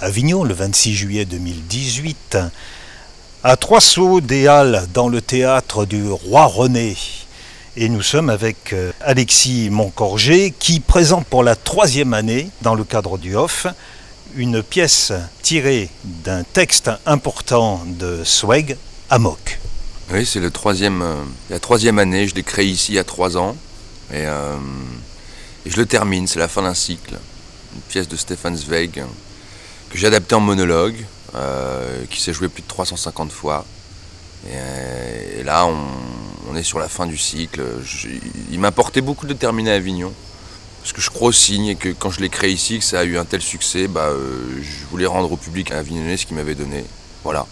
Avignon le 26 juillet 2018, à Trois Sauts des Halles dans le théâtre du Roi René. Et nous sommes avec euh, Alexis Moncorgé qui présente pour la troisième année, dans le cadre du OFF, une pièce tirée d'un texte important de Sweg, Amok. Oui, c'est euh, la troisième année, je l'ai créé ici il y a trois ans. Et, euh, je le termine, c'est la fin d'un cycle. Une pièce de Stefan Zweig que j'ai adapté en monologue, euh, qui s'est joué plus de 350 fois. Et, là, on, est sur la fin du cycle. il m'a porté beaucoup de terminer à Avignon. Parce que je crois au signe et que quand je l'ai créé ici, que ça a eu un tel succès, bah, euh, je voulais rendre au public avignonnais ce qu'il m'avait donné. Voilà.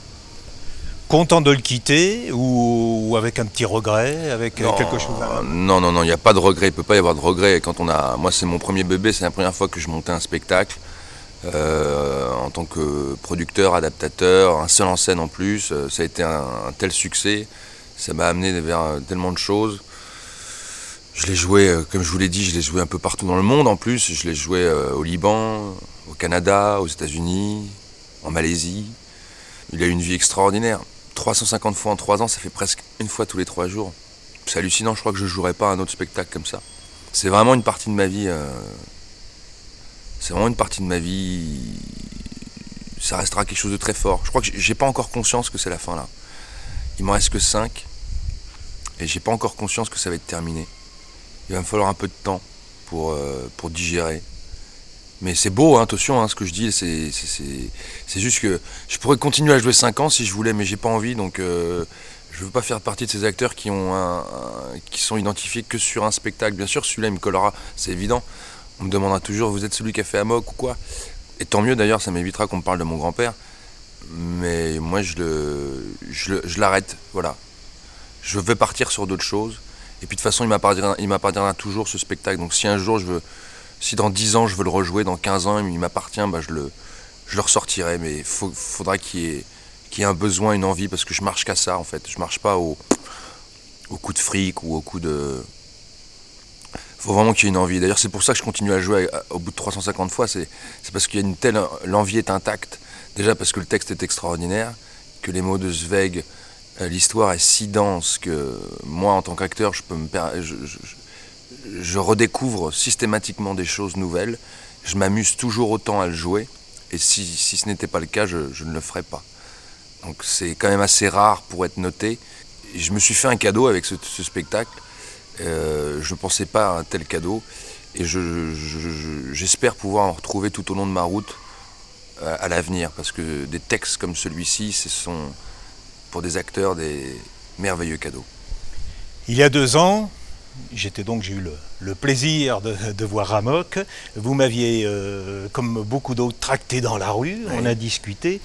Content de le quitter ou, avec un petit regret, avec euh, quelque chose Non, non, non, il n'y a pas de regret, il ne peut pas y avoir de regret. Quand on a, moi, c'est mon premier bébé, c'est la première fois que je montais un spectacle. Euh, en tant que producteur, adaptateur, un seul en scène en plus. Euh, ça a été un, tel succès, ça m'a amené vers euh, tellement de choses. Je l'ai joué, comme je vous l'ai dit, je l'ai joué un peu partout dans le monde en plus. Je l'ai joué au Liban, au Canada, aux États-Unis, en Malaisie. Il a eu une vie extraordinaire. 350 fois en 3 ans, ça fait presque une fois tous les 3 jours. C'est hallucinant, je crois que je jouerai pas un autre spectacle comme ça. C'est vraiment une partie de ma vie c'est vraiment une partie de ma vie. Ça restera quelque chose de très fort. Je crois que j'ai pas encore conscience que c'est la fin là. Il m'en reste que 5 et j'ai pas encore conscience que ça va être terminé. Il va me falloir un peu de temps pour, euh, pour digérer. Mais c'est beau, hein, attention, hein, ce que je dis, c'est juste que je pourrais continuer à jouer 5 ans si je voulais, mais j'ai pas envie, donc euh, je veux pas faire partie de ces acteurs qui, ont qui sont identifiés que sur un spectacle. Bien sûr, celui-là, il me collera, c'est évident. On me demandera toujours, vous êtes celui qui a fait Amok ou quoi? Et tant mieux d'ailleurs, ça m'évitera qu'on me parle de mon grand-père. Mais moi, je, le, je, l'arrête, voilà. Je vais partir sur d'autres choses. Et puis de toute façon, il m'appartiendra, il m'appartiendra toujours ce spectacle. Donc si un jour, je veux, si dans 10 ans, je veux le rejouer, dans 15 ans, il m'appartient, bah, je, le, je le ressortirai. Mais il faudra qu'il y, ait, un besoin, une envie, parce que je marche qu'à ça, en fait. Je marche pas au, au coup de fric ou au coup de faut vraiment qu'il y ait une envie. D'ailleurs, c'est pour ça que je continue à jouer au bout de 350 fois. C'est parce qu'il y a une telle. L'envie est intacte. Déjà parce que le texte est extraordinaire, que les mots de Zweig, euh, l'histoire est si dense que moi, en tant qu'acteur, je, peux me je, redécouvre systématiquement des choses nouvelles. Je m'amuse toujours autant à le jouer. Et si, si ce n'était pas le cas, je, ne le ferais pas. Donc c'est quand même assez rare pour être noté. Je me suis fait un cadeau avec ce spectacle euh, je ne pensais pas à un tel cadeau et j'espère pouvoir en retrouver tout au long de ma route euh, à l'avenir parce que des textes comme celui-ci, ce sont pour des acteurs des merveilleux cadeaux. Il y a deux ans, j'étais donc j'ai eu le, plaisir de, voir Ramok. Vous m'aviez, euh, comme beaucoup d'autres, tracté dans la rue. On a discuté.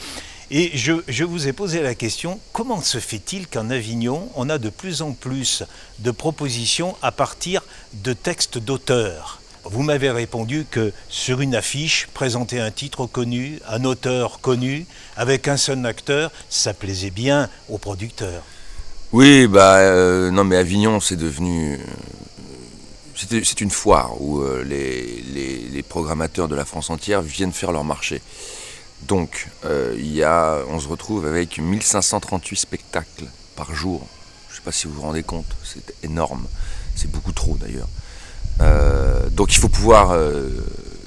Et je, vous ai posé la question, comment se fait-il qu'en Avignon, on a de plus en plus de propositions à partir de textes d'auteurs? Vous m'avez répondu que sur une affiche, présenter un titre connu, un auteur connu, avec un seul acteur, ça plaisait bien aux producteurs. Oui, bah euh, non, mais Avignon, c'est devenu. Euh, c'est une foire où euh, les, programmateurs de la France entière viennent faire leur marché. Donc, euh, y a, on se retrouve avec 1538 spectacles par jour. Je ne sais pas si vous vous rendez compte, c'est énorme. C'est beaucoup trop d'ailleurs. Euh, donc il faut pouvoir euh,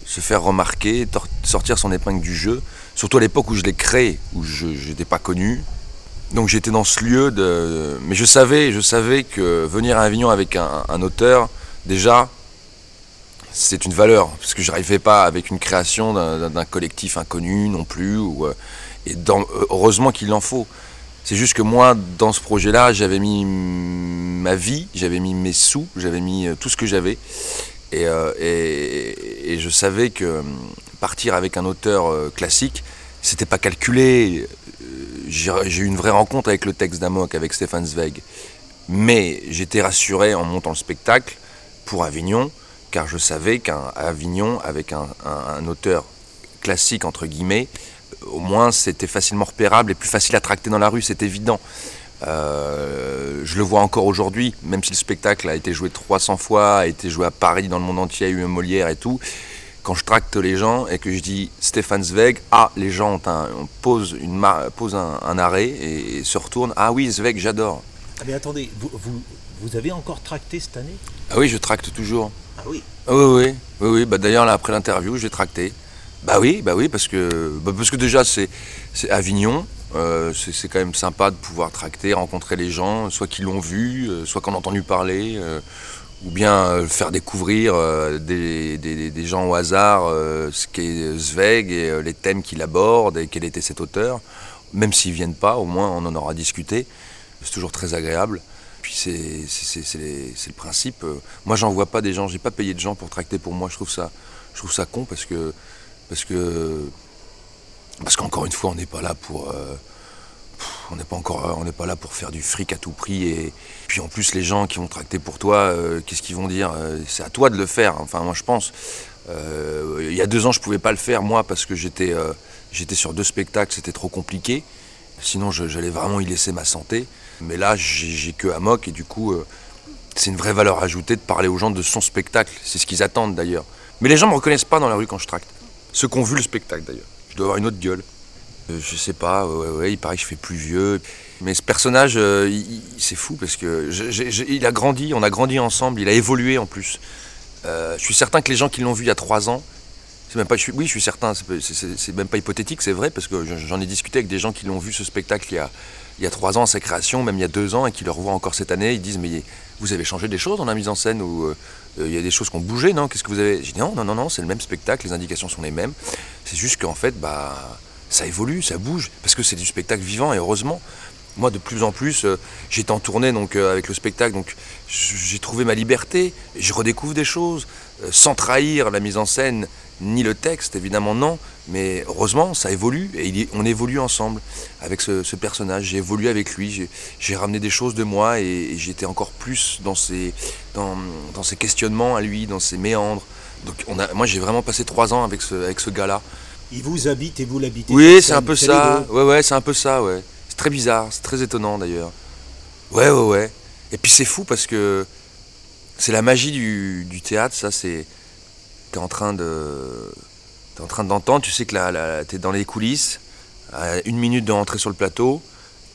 se faire remarquer, sortir son épingle du jeu, surtout à l'époque où je l'ai créé, où je n'étais pas connu. Donc j'étais dans ce lieu de. Mais je savais, je savais que venir à Avignon avec un auteur, déjà, c'est une valeur, parce que je n'arrivais pas avec une création d'un collectif inconnu non plus, euh, et heureusement qu'il en faut. C'est juste que moi, dans ce projet-là, j'avais mis ma vie, j'avais mis mes sous, j'avais mis euh, tout ce que j'avais, euh, et, et, je savais que partir avec un auteur classique, c'était pas calculé. J'ai eu une vraie rencontre avec le texte d'Amok, avec Stéphane Zweig, mais j'étais rassuré en montant le spectacle pour Avignon car je savais qu'à Avignon, avec un, auteur classique, entre guillemets, au moins c'était facilement repérable et plus facile à tracter dans la rue, c'est évident. Euh, je le vois encore aujourd'hui, même si le spectacle a été joué 300 fois, a été joué à Paris, dans le monde entier, a eu un Molière et tout. quand je tracte les gens et que je dis Stéphane Zweig, ah, les gens on pose, une pose un, arrêt et, se retournent. Ah oui, Zweig, j'adore. Ah mais attendez, vous, vous, avez encore tracté cette année? Ah oui, je tracte toujours. Ah oui Oui, oui, oui. Bah, D'ailleurs, après l'interview, j'ai tracté. Bah oui, bah oui, parce que, bah, parce que déjà, c'est Avignon. Euh, c'est quand même sympa de pouvoir tracter, rencontrer les gens, soit qui l'ont vu, euh, soit qu'on a entendu parler. Euh, ou bien faire découvrir des, gens au hasard ce qu'est Zweig et les thèmes qu'il aborde et quel était cet auteur. Même s'ils ne viennent pas, au moins on en aura discuté. C'est toujours très agréable. Puis c'est le principe. Moi j'en vois pas des gens, j'ai pas payé de gens pour tracter pour moi. Je trouve ça, je trouve ça con parce que parce que parce qu'encore une fois on n'est pas là pour euh, faire du fric à tout prix. Et puis en plus, les gens qui vont tracter pour toi, euh, qu'est-ce qu'ils vont dire euh, C'est à toi de le faire. Enfin, moi, je pense. il y a deux ans, je pouvais pas le faire moi parce que j'étais sur deux spectacles, c'était trop compliqué. Sinon, j'allais vraiment y laisser ma santé. Mais là, j'ai que Amok et du coup, c'est une vraie valeur ajoutée de parler aux gens de son spectacle. C'est ce qu'ils attendent d'ailleurs. Mais les gens me reconnaissent pas dans la rue quand je tracte. Ceux qui ont vu le spectacle d'ailleurs. Je dois avoir une autre gueule. Euh, je sais pas, il paraît que je fais plus vieux. Mais ce personnage, euh, c'est fou parce que il a grandi, on a grandi ensemble, il a évolué en plus. Euh, je suis certain que les gens qui l'ont vu il y a trois ans, c'est même pas, oui, je suis certain, c'est même pas hypothétique, c'est vrai parce que j'en ai discuté avec des gens qui l'ont vu ce spectacle il y a il y a trois ans sa création, même il y a deux ans, et qui le revoient encore cette année. Ils disent mais vous avez changé des choses dans la mise en scène ou il y a des choses qui ont bougé, non? Qu'est-ce que vous avez? Je dis non, non, non, non, c'est le même spectacle, les indications sont les mêmes. C'est juste qu'en fait, bah ça évolue, ça bouge, parce que c'est du spectacle vivant et heureusement. Moi, de plus en plus, euh, j'étais en tournée donc, euh, avec le spectacle, donc j'ai trouvé ma liberté, je redécouvre des choses, euh, sans trahir la mise en scène ni le texte, évidemment non, mais heureusement, ça évolue et on évolue ensemble avec ce, personnage. J'ai évolué avec lui, j'ai ramené des choses de moi et, j'étais encore plus dans ses, dans, dans ses questionnements à lui, dans ses méandres. Donc on a, moi, j'ai vraiment passé trois ans avec ce, avec ce gars-là. Il vous habite et vous l'habitez. Oui, c'est un peu ça. Ouais, ouais, c'est un peu ça, ouais. C'est très bizarre, c'est très étonnant d'ailleurs. Ouais, ouais, ouais. Et puis c'est fou parce que c'est la magie du, théâtre, ça, c'est. T'es en train en train d'entendre, tu sais que là, t'es dans les coulisses, à une minute de rentrer sur le plateau,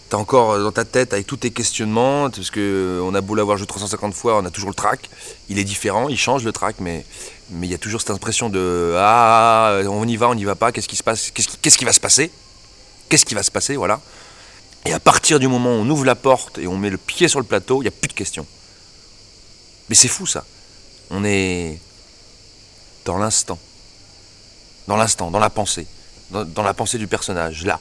t'es encore dans ta tête avec tous tes questionnements, parce que on a beau l'avoir joué 350 fois, on a toujours le track. Il est différent, il change le track, mais il y a toujours cette impression de ah on y va, on n'y va pas, qu'est-ce qui se passe, qu'est-ce qui, va se passer, qu'est-ce qui va se passer, voilà. Et à partir du moment où on ouvre la porte et on met le pied sur le plateau, il n'y a plus de questions. Mais c'est fou ça. On est dans l'instant, dans l'instant, dans la pensée, dans, la pensée du personnage, là.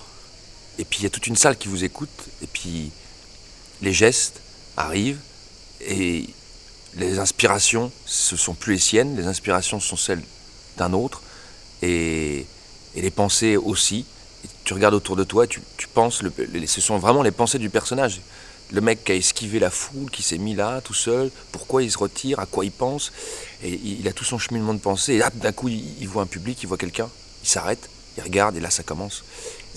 Et puis il y a toute une salle qui vous écoute, et puis les gestes arrivent, et les inspirations, ce sont plus les siennes, les inspirations sont celles d'un autre, et, les pensées aussi. tu regardes autour de toi, tu, penses, ce sont vraiment les pensées du personnage. Le mec qui a esquivé la foule, qui s'est mis là, tout seul, pourquoi il se retire, à quoi il pense, et il a tout son cheminement de pensée, et là, d'un coup, il voit un public, il voit quelqu'un, il s'arrête, il regarde, et là, ça commence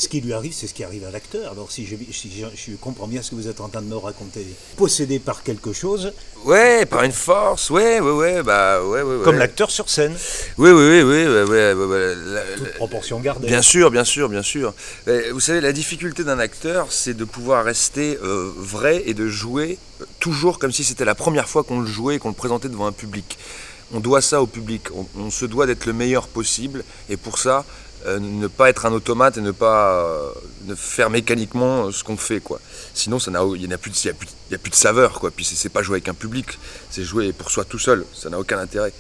ce qui lui arrive, c'est ce qui arrive à l'acteur. Alors, si je, je, comprends bien ce que vous êtes en train de me raconter, possédé par quelque chose. Ouais, par une force, ouais, ouais, ouais, bah, ouais, ouais. Comme l'acteur sur scène. Oui, oui, oui, oui, ouais, ouais, Toute proportion gardée. Bien sûr, bien sûr, bien sûr. Vous savez, la difficulté d'un acteur, c'est de pouvoir rester euh, vrai et de jouer euh, toujours comme si c'était la première fois qu'on le jouait et qu'on le présentait devant un public. On doit ça au public. on se doit d'être le meilleur possible. Et pour ça, euh, ne pas être un automate et ne pas euh, ne faire mécaniquement ce qu'on fait quoi. Sinon ça il n'y a, plus de, a, plus de saveur quoi. Puis c'est pas jouer avec un public, c'est jouer pour soi tout seul. Ça n'a aucun intérêt.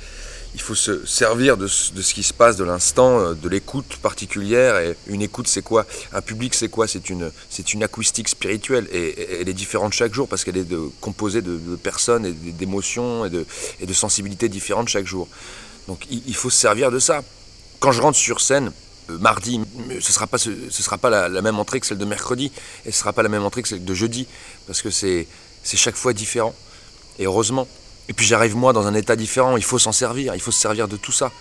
Il faut se servir de, ce qui se passe de l'instant, euh, de l'écoute particulière. Et une écoute, c'est quoi? Un public, c'est quoi? C'est une, c'est une acoustique spirituelle. Et, elle est différente chaque jour parce qu'elle est de, composée de, personnes et d'émotions et de, et de sensibilités différentes chaque jour. Donc il faut se servir de ça. Quand je rentre sur scène, euh, mardi, ce ne sera pas, ce, sera pas la, même entrée que celle de mercredi, et ce ne sera pas la même entrée que celle de jeudi, parce que c'est chaque fois différent. Et heureusement. Et puis j'arrive moi dans un état différent, il faut s'en servir, il faut se servir de tout ça.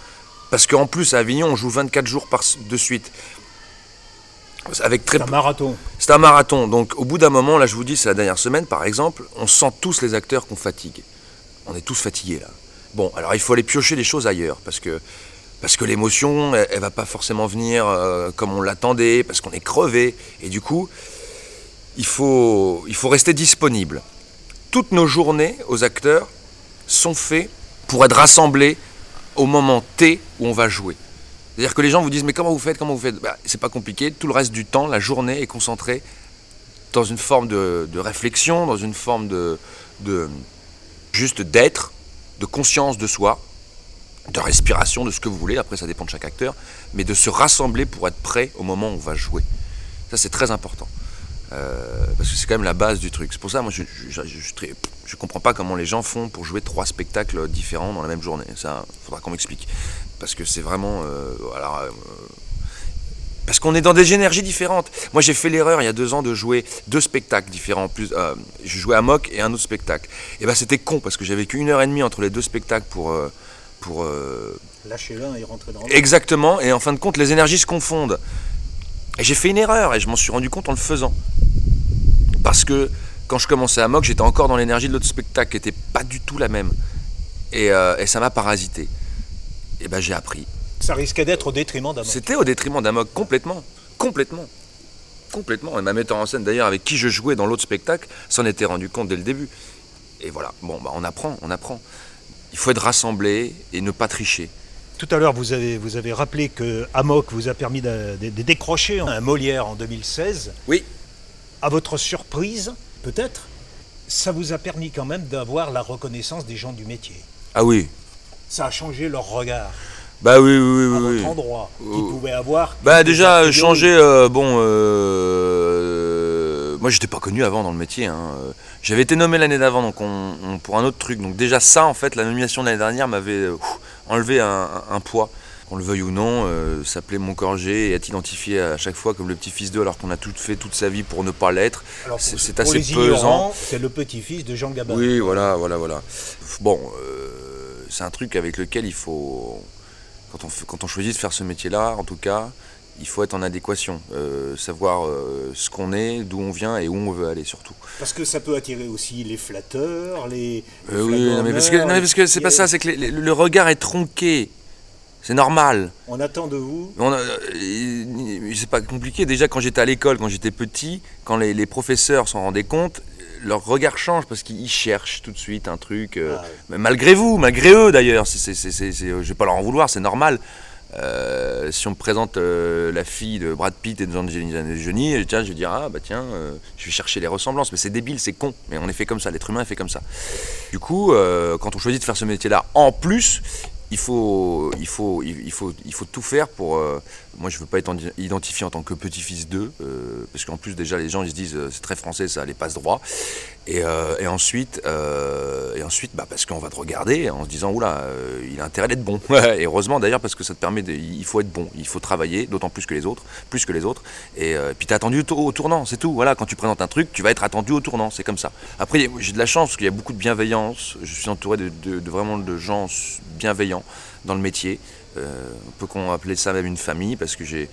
Parce qu'en plus à Avignon, on joue 24 jours par, de suite. Avec très... C'est un marathon. C'est un marathon. Donc au bout d'un moment, là je vous dis, c'est la dernière semaine par exemple, on sent tous les acteurs qu'on fatigue. On est tous fatigués là. Bon, alors il faut aller piocher les choses ailleurs, parce que parce que l'émotion, elle, elle va pas forcément venir euh, comme on l'attendait, parce qu'on est crevé. Et du coup, il faut, il faut rester disponible. Toutes nos journées aux acteurs sont faites pour être rassemblés au moment T où on va jouer. C'est-à-dire que les gens vous disent mais comment vous faites, comment vous faites? Bah, C'est pas compliqué. Tout le reste du temps, la journée est concentrée dans une forme de, de réflexion, dans une forme de, de juste d'être, de conscience de soi, de respiration, de ce que vous voulez. Après, ça dépend de chaque acteur, mais de se rassembler pour être prêt au moment où on va jouer. Ça, c'est très important. Euh, parce que c'est quand même la base du truc. C'est pour ça, moi, je comprends pas comment les gens font pour jouer trois spectacles différents dans la même journée. Ça, faudra qu'on m'explique. Parce que c'est vraiment. Euh, euh, parce qu'on est dans des énergies différentes. Moi, j'ai fait l'erreur il y a deux ans de jouer deux spectacles différents. Plus, je jouais à Mock et un autre spectacle. Et ben, c'était con parce que j'avais qu'une heure et demie entre les deux spectacles pour. Pour euh, Lâcher l'un et rentrer dans l'autre. Exactement, et en fin de compte, les énergies se confondent. Et j'ai fait une erreur, et je m'en suis rendu compte en le faisant. Parce que quand je commençais à mock, j'étais encore dans l'énergie de l'autre spectacle, qui n'était pas du tout la même. Et, euh, et ça m'a parasité. Et ben j'ai appris. Ça risquait d'être au détriment d'un C'était au détriment d'un mock, complètement. Complètement. Complètement. Et ma metteur en scène, d'ailleurs, avec qui je jouais dans l'autre spectacle, s'en était rendu compte dès le début. Et voilà, bon, bah, on apprend, on apprend. Il faut être rassemblé et ne pas tricher. Tout à l'heure, vous avez, vous avez rappelé que Amok vous a permis de, de- de décrocher un Molière en 2016. Oui. À votre surprise, peut-être, ça vous a permis quand même d'avoir la reconnaissance des gens du métier. Ah oui. Ça a changé leur regard Bah oui, oui, oui, à oui. votre oui. endroit qu'ils pouvaient avoir. Bah déjà changer euh, bon euh, moi j'étais pas connu avant dans le métier hein. j'avais été nommé l'année d'avant donc on, on- pour un autre truc donc déjà ça en fait la nomination de l'année dernière m'avait euh, enlevé un, poids qu'on le veuille ou non euh, s'appeler mon et être identifié à chaque fois comme le petit-fils d'eux alors qu'on a tout fait toute sa vie pour ne pas l'être c'est- assez pesant. C'est le petit-fils de Jean Gabin. oui voilà voilà voilà bon euh, c'est un truc avec lequel il faut quand on, quand on choisit de faire ce métier-là, en tout cas, il faut être en adéquation, euh, savoir euh, ce qu'on est, d'où on vient et où on veut aller surtout. Parce que ça peut attirer aussi les flatteurs, les. les Euh, oui, non, mais parce que, non, mais parce que c'est pas ça, c'est que les- les- le regard est tronqué. C'est normal. On attend de vous. C'est pas compliqué. Déjà, quand j'étais à l'école, quand j'étais petit, quand les, les professeurs s'en rendaient compte, leur regard change parce qu'ils cherchent tout de suite un truc. Ah malgré vous, malgré eux d'ailleurs, je vais pas leur en vouloir, c'est normal. Euh, si on me présente euh, la fille de Brad Pitt et de Angelina Jolie, tiens, je vais ah bah tiens, euh, je vais chercher les ressemblances, mais c'est débile, c'est con, mais on est fait comme ça, l'être humain est fait comme ça. Du coup, quand on choisit de faire ce métier-là, en plus, il faut, il faut, il faut, il faut tout faire pour. Moi, je veux pas être en- identifié en tant que petit-fils d'eux, euh, parce qu'en plus déjà les gens ils se disent euh, c'est très français, ça les passe droit. Et, euh, et ensuite, et ensuite, bah, parce qu'on va te regarder en se disant oula, il a intérêt d'être bon. et heureusement d'ailleurs parce que ça te permet, de, il faut être bon, il faut travailler, d'autant plus que les autres, plus que les autres. Et puis t'es attendu au, tournant, c'est tout. Voilà, quand tu présentes un truc, tu vas être attendu au tournant, c'est comme ça. Après, j'ai de la chance parce qu'il y a beaucoup de bienveillance. Je suis entouré de- de vraiment de gens bienveillants dans le métier. Euh, on peut qu'on appeler ça même une famille parce que j'ai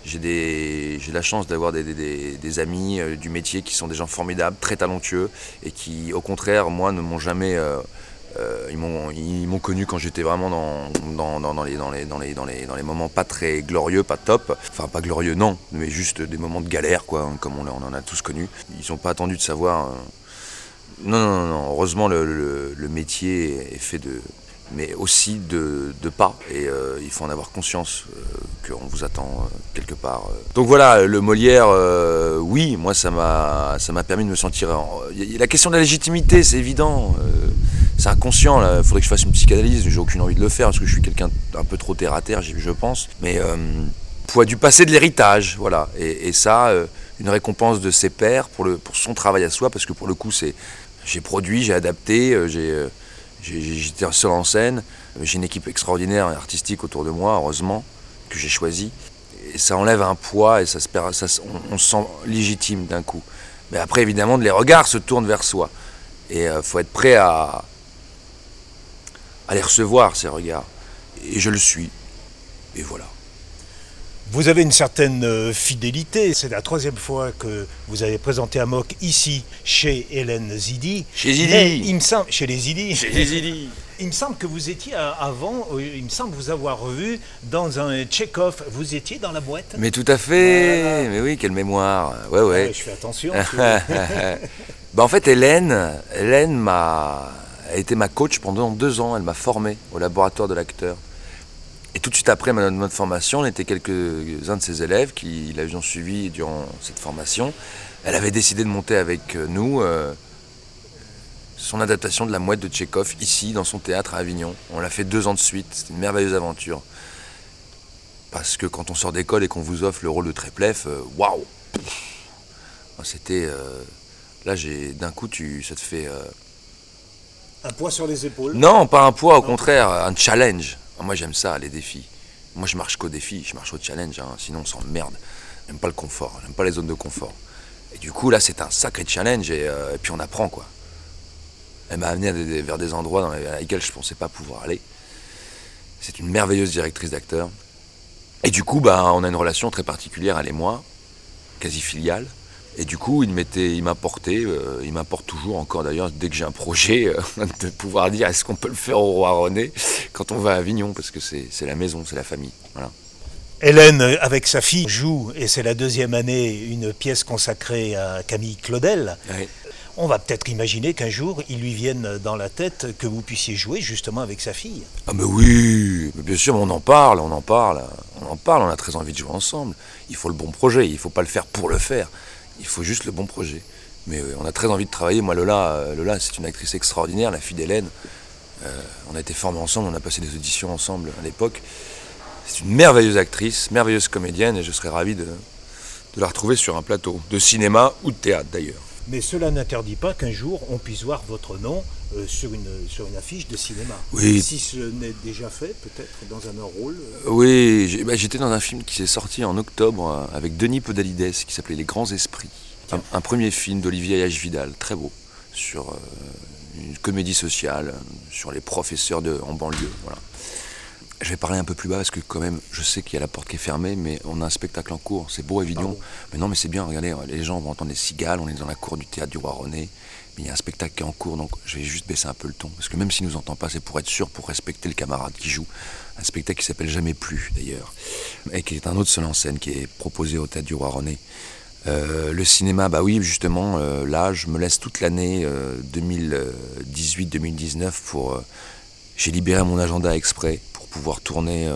la chance d'avoir des, amis euh, du métier qui sont des gens formidables, très talentueux et qui au contraire moi ne m'ont jamais euh, ils m'ont connu quand j'étais vraiment dans, les, moments pas très glorieux, pas top. Enfin, pas glorieux, non, mais juste des moments de galère, quoi, hein, comme on, on en a tous connu. Ils n'ont pas attendu de savoir. Non, non, non, non, heureusement, le métier est fait de. Mais aussi de, de pas. Et euh, il faut en avoir conscience euh, qu'on vous attend euh, quelque part. Donc voilà, le Molière, oui, moi ça m'a permis de me sentir. en- La question de la légitimité, c'est évident. c'est inconscient, il faudrait que je fasse une psychanalyse, j'ai aucune envie de le faire parce que je suis quelqu'un un peu trop terre à terre, je pense. Mais poids du passé de l'héritage, voilà. Et, ça, une récompense de ses pairs pour, le, pour son travail à soi, parce que pour le coup, c'est j'ai produit, j'ai adapté, j'ai- j'étais seul en scène, euh, j'ai une équipe extraordinaire et artistique autour de moi, heureusement, que j'ai choisi. Et ça enlève un poids et ça se perd, ça on, on se sent légitime d'un coup. Mais après, évidemment, les regards se tournent vers soi. Et il faut être prêt à, à les recevoir, ces regards. Et je le suis. Et voilà. Vous avez une certaine euh, fidélité. C'est la troisième fois que vous avez présenté Amok ici, chez Hélène Zidi. Chez Zidi. Mais il me semble, chez les Zidi. Zidi. Il me semble que vous étiez avant, il me semble vous avoir vu dans un check-off. Vous étiez dans la boîte Mais tout à fait Mais oui, quelle mémoire Ouais, ouais. je fais attention. bah, en fait, Hélène, Hélène m'a a été ma coach pendant deux ans. Elle m'a formé au laboratoire de l'acteur. Et tout de suite après notre formation, on était quelques-uns de ses élèves qui l'avions suivi durant cette formation. Elle avait décidé de monter avec nous euh, son adaptation de La Mouette de Tchékov ici, dans son théâtre à Avignon. On l'a fait deux ans de suite. C'était une merveilleuse aventure. Parce que quand on sort d'école et qu'on vous offre le rôle de Tréplef, euh, waouh C'était. Euh, là, j'ai d'un coup, tu, ça te fait. un poids sur les épaules? Non, pas un poids, au contraire, un challenge. Ah, moi j'aime ça, les défis. Moi je marche qu'au défi, je marche au challenge, hein, sinon on s'emmerde. J'aime pas le confort, j'aime pas les zones de confort. Et du coup là c'est un sacré challenge et, euh, puis on apprend quoi. Elle m'a amené vers des endroits dans lesquels je pensais pas pouvoir aller. C'est une merveilleuse directrice d'acteur. Et du coup bah, on a une relation très particulière elle et moi, quasi filiale. Et du coup, il m'apportait, euh, il m'apporte toujours encore d'ailleurs, dès que j'ai un projet, euh, de pouvoir dire est-ce qu'on peut le faire au roi René quand on va à Avignon, parce que c'est la maison, c'est la famille. Voilà. Hélène, avec sa fille, joue, et c'est la deuxième année, une pièce consacrée à Camille Claudel. On va peut-être imaginer qu'un jour, il lui vienne dans la tête que vous puissiez jouer justement avec sa fille. Ah mais oui, bien sûr, on en parle, on en parle, on en parle, on a très envie de jouer ensemble. Il faut le bon projet, il ne faut pas le faire pour le faire. Il faut juste le bon projet. Mais on a très envie de travailler. Moi, Lola, euh, Lola c'est une actrice extraordinaire, la fille d'Hélène. Euh, on a été formés ensemble, on a passé des auditions ensemble à l'époque. C'est une merveilleuse actrice, merveilleuse comédienne, et je serais ravi de, la retrouver sur un plateau, de cinéma ou de théâtre d'ailleurs. Mais cela n'interdit pas qu'un jour on puisse voir votre nom euh, sur, une, sur une affiche de cinéma. Oui. Si ce n'est déjà fait, peut-être dans un rôle. Oui, bah, j'étais dans un film qui s'est sorti en octobre avec Denis Podalides qui s'appelait Les Grands Esprits. Un, premier film d'Olivier H. Vidal, très beau, sur euh, une comédie sociale, sur les professeurs de, en banlieue. Voilà. Je vais parler un peu plus bas parce que quand même, je sais qu'il y a la porte qui est fermée, mais on a un spectacle en cours. C'est beau, évidemment. Mais non, mais c'est bien. Regardez, les gens vont entendre des cigales. On est dans la cour du théâtre du Roi René. Mais il y a un spectacle qui est en cours, donc je vais juste baisser un peu le ton. Parce que même s'il nous entend pas, c'est pour être sûr, pour respecter le camarade qui joue. Un spectacle qui s'appelle Jamais plus, d'ailleurs. Et qui est un autre seul en scène qui est proposé au théâtre du Roi René. Euh, le cinéma, bah oui, justement, euh, là, je me laisse toute l'année 2018-2019 euh, pour. J'ai libéré mon agenda exprès pouvoir tourner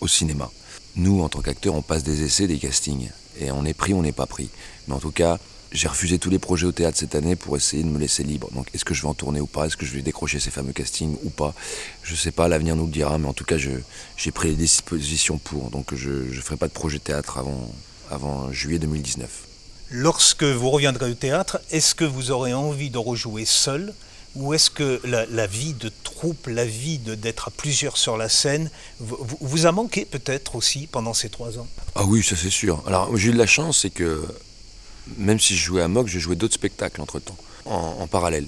au cinéma. Nous, en tant qu'acteurs, on passe des essais, des castings. Et on est pris, on n'est pas pris. Mais en tout cas, j'ai refusé tous les projets au théâtre cette année pour essayer de me laisser libre. Donc est-ce que je vais en tourner ou pas? Est-ce que je vais décrocher ces fameux castings ou pas? Je sais pas, l'avenir nous le dira, mais en tout cas j'ai pris les dispositions pour. Donc je ne ferai pas de projet théâtre avant, avant juillet 2019. Lorsque vous reviendrez au théâtre, est-ce que vous aurez envie de rejouer seul? Ou est-ce que la, vie de troupe, la vie d'être à plusieurs sur la scène, vous, a manqué peut-être aussi pendant ces trois ans? Ah oui, ça c'est sûr. Alors j'ai eu de la chance, c'est que même si je jouais à Mock, j'ai joué d'autres spectacles entre-temps, en, parallèle.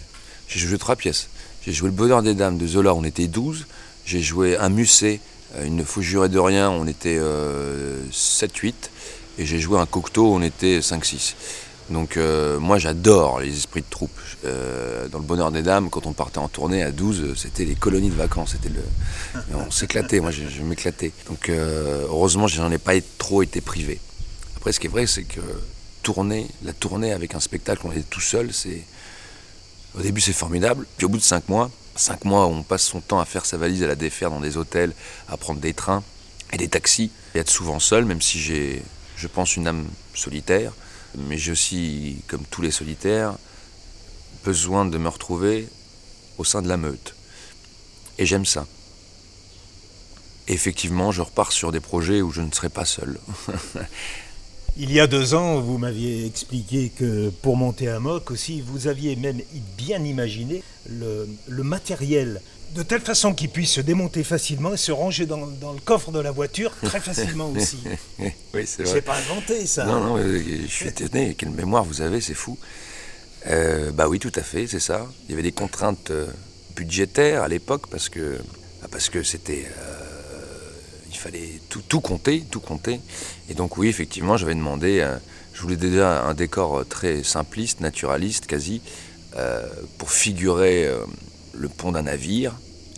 J'ai joué trois pièces. J'ai joué Le Bonheur des Dames de Zola, on était 12. J'ai joué Un Musset, euh, Il ne faut jurer de rien, on était 7-8. Euh, Et j'ai joué un Cocteau, on était 5-6. Donc euh, moi j'adore les esprits de troupe. dans le bonheur des dames, quand on partait en tournée à 12, c'était les colonies de vacances. C'était le... On s'éclatait, moi je, je m'éclatais. Donc heureusement j'en ai pas trop été privé. Après ce qui est vrai c'est que tournée, la tournée avec un spectacle, on est tout seul, c'est au début c'est formidable, puis au bout de cinq mois, cinq mois où on passe son temps à faire sa valise, à la défaire dans des hôtels, à prendre des trains et des taxis, et être souvent seul, même si j'ai, je pense, une âme solitaire, mais j'ai aussi, comme tous les solitaires, besoin de me retrouver au sein de la meute. Et j'aime ça. effectivement, je repars sur des projets où je ne serai pas seul. Il y a deux ans, vous m'aviez expliqué que pour monter à moque aussi, vous aviez même bien imaginé le, matériel de telle façon qu'il puisse se démonter facilement et se ranger dans, le coffre de la voiture très facilement aussi. oui, c'est vrai. pas inventé ça. Non, non, je suis étonné. Quelle mémoire vous avez, c'est fou. Euh, bah oui, tout à fait, c'est ça. Il y avait des contraintes euh, budgétaires à l'époque parce que bah, parce que c'était euh, il fallait tout, tout, compter, tout compter. Et donc oui, effectivement, j'avais demandé, euh, je voulais déjà un décor très simpliste, naturaliste quasi, pour figurer le pont d'un navire.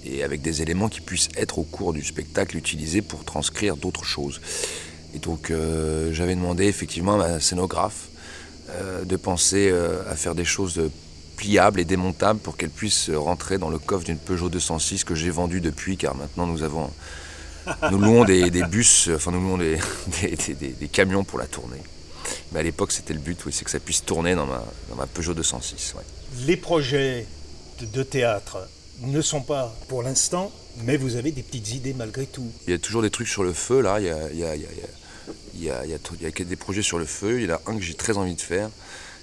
Et avec des éléments qui puissent être au cours du spectacle utilisés pour transcrire d'autres choses. Et donc euh, j'avais demandé effectivement à ma scénographe euh, de penser euh, à faire des choses pliables et démontables pour qu'elles puissent rentrer dans le coffre d'une Peugeot 206 que j'ai vendue depuis, car maintenant nous avons nous louons des, bus, enfin nous louons des, camions pour la tournée. Mais à l'époque, c'était le but, oui, c'est que ça puisse tourner dans ma Peugeot 206. Les projets de, théâtre ne sont pas pour l'instant, mais vous avez des petites idées malgré tout. Il y a toujours des trucs sur le feu, là. Il y a, des projets sur le feu. Il y en a un que j'ai très envie de faire.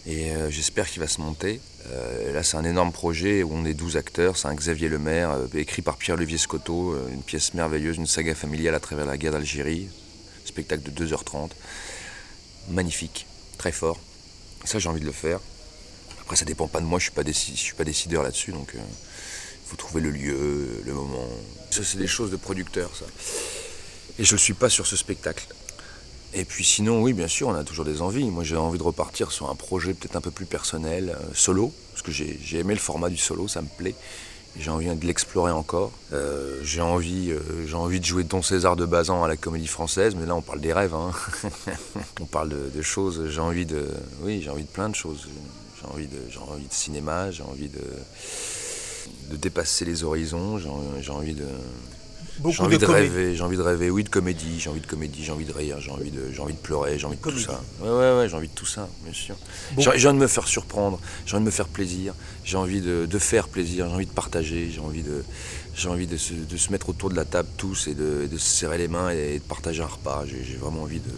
Et euh, j'espère qu'il va se monter. Euh, là, c'est un énorme projet où on est 12 acteurs. C'est un Xavier Lemaire, euh, écrit par Pierre-Olivier Scotto, une pièce merveilleuse, une saga familiale à travers la guerre d'Algérie. Spectacle de 2h30. Magnifique, très fort. Ça, j'ai envie de le faire. Après, ça dépend pas de moi, je suis je suis pas décideur là-dessus, donc il faut trouver le lieu, le moment. Ça, c'est des choses de producteur, ça. Et je ne suis pas sur ce spectacle. Et puis sinon, oui, bien sûr, on a toujours des envies. Moi, j'ai envie de repartir sur un projet peut-être un peu plus personnel, euh, solo, parce que j'ai aimé le format du solo, ça me plaît. J'ai envie de l'explorer encore. Euh, j'ai envie, euh, j'ai envie de jouer Don César de Bazan à la Comédie Française, mais là, on parle des rêves. Hein. on parle de, choses. J'ai envie de, oui, j'ai envie de plein de choses. J'ai envie de, j'ai envie de cinéma. J'ai envie de, de dépasser les horizons. J'ai envie de j'ai envie de, rêver, j'ai envie de rêver, oui, de comédie, j'ai envie de comédie, j'ai envie de rire, j'ai envie de, j'ai envie de pleurer, j'ai envie de tout ça. Ouais, ouais, ouais, j'ai envie de tout ça, bien sûr. J'ai envie de me faire surprendre, j'ai envie de me faire plaisir, j'ai envie de, de, faire plaisir, j'ai envie de partager, j'ai envie de, j'ai envie de se, de se, mettre autour de la table tous et de, de se serrer les mains et de partager un repas. J'ai, vraiment envie de.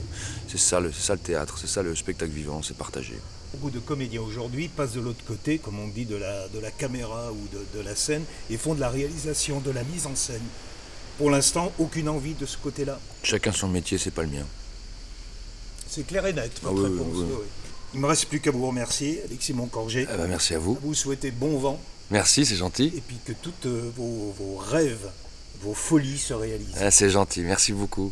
C'est ça, le, ça le théâtre, c'est ça le spectacle vivant, c'est partager. Beaucoup de comédiens aujourd'hui passent de l'autre côté, comme on dit, de la, de la caméra ou de, de la scène et font de la réalisation, de la mise en scène. Pour l'instant, aucune envie de ce côté-là. Chacun son métier, c'est pas le mien. C'est clair et net, votre ah réponse. Il ne me reste plus qu'à vous remercier, Alexis Moncorgé. Ah bah, merci à vous. Vous souhaitez bon vent. Merci, c'est gentil. Et puis que tous euh, vos, rêves, vos folies se réalisent. Ah, c'est gentil, merci beaucoup.